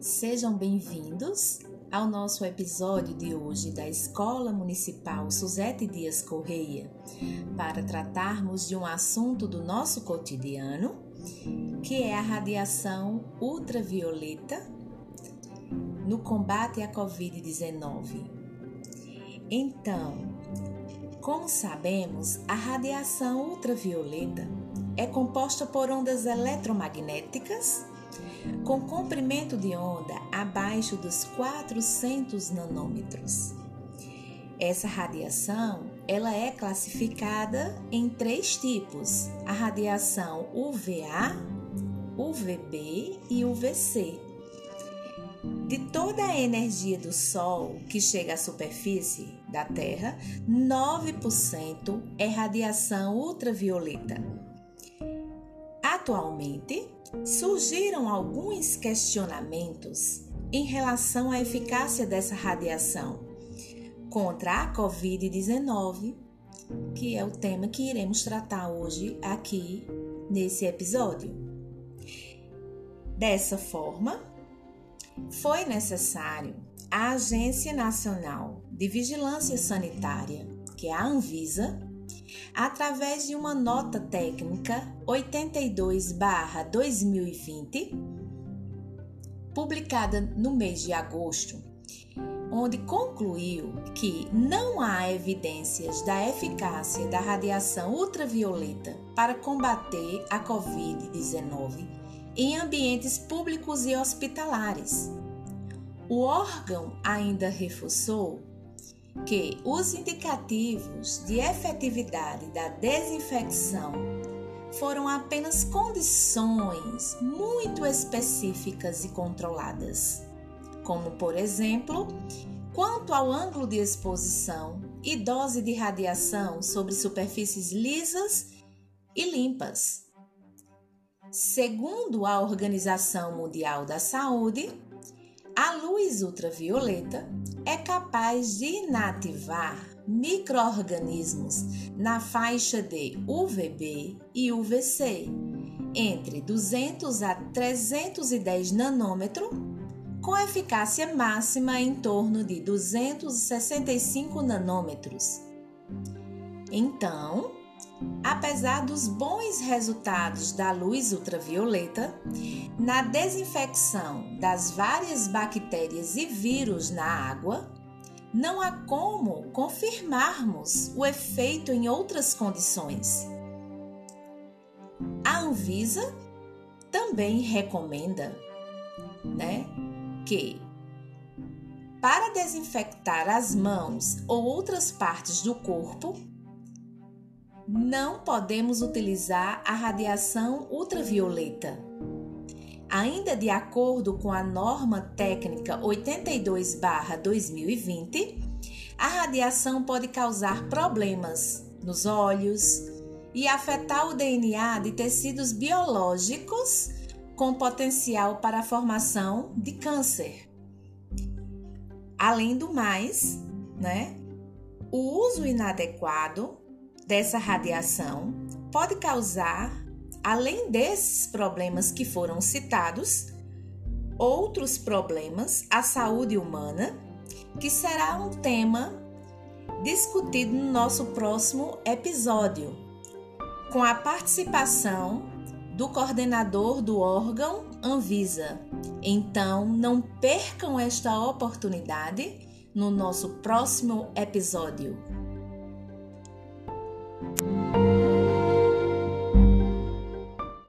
Sejam bem-vindos ao nosso episódio de hoje da Escola Municipal Suzete Dias Correia, para tratarmos de um assunto do nosso cotidiano, que é a radiação ultravioleta no combate à Covid-19. Então, como sabemos, a radiação ultravioleta é composta por ondas eletromagnéticas com comprimento de onda abaixo dos 400 nanômetros. Essa radiação ela é classificada em três tipos: a radiação UVA, UVB e UVC. De toda a energia do Sol que chega à superfície da Terra, 9% é radiação ultravioleta. Atualmente, surgiram alguns questionamentos em relação à eficácia dessa radiação contra a Covid-19, que é o tema que iremos tratar hoje aqui nesse episódio. Dessa forma, foi necessário a Agência Nacional de Vigilância Sanitária, que é a Anvisa, através de uma nota técnica 82/2020, publicada no mês de agosto, onde concluiu que não há evidências da eficácia da radiação ultravioleta para combater a COVID-19 em ambientes públicos e hospitalares. O órgão ainda reforçou que os indicativos de efetividade da desinfecção foram apenas condições muito específicas e controladas, como por exemplo, quanto ao ângulo de exposição e dose de radiação sobre superfícies lisas e limpas. Segundo a Organização Mundial da Saúde, a luz ultravioleta é capaz de inativar microorganismos na faixa de UVB e UVC entre 200 a 310 nanômetro, com eficácia máxima em torno de 265 nanômetros. Então, Apesar dos bons resultados da luz ultravioleta, na desinfecção das várias bactérias e vírus na água, não há como confirmarmos o efeito em outras condições. A Anvisa também recomenda, né, que para desinfectar as mãos ou outras partes do corpo, não podemos utilizar a radiação ultravioleta. Ainda de acordo com a norma técnica 82/2020, a radiação pode causar problemas nos olhos e afetar o DNA de tecidos biológicos com potencial para a formação de câncer. Além do mais, né, o uso inadequado dessa radiação pode causar, além desses problemas que foram citados, outros problemas à saúde humana, que será um tema discutido no nosso próximo episódio, com a participação do coordenador do órgão Anvisa. Então, não percam esta oportunidade no nosso próximo episódio.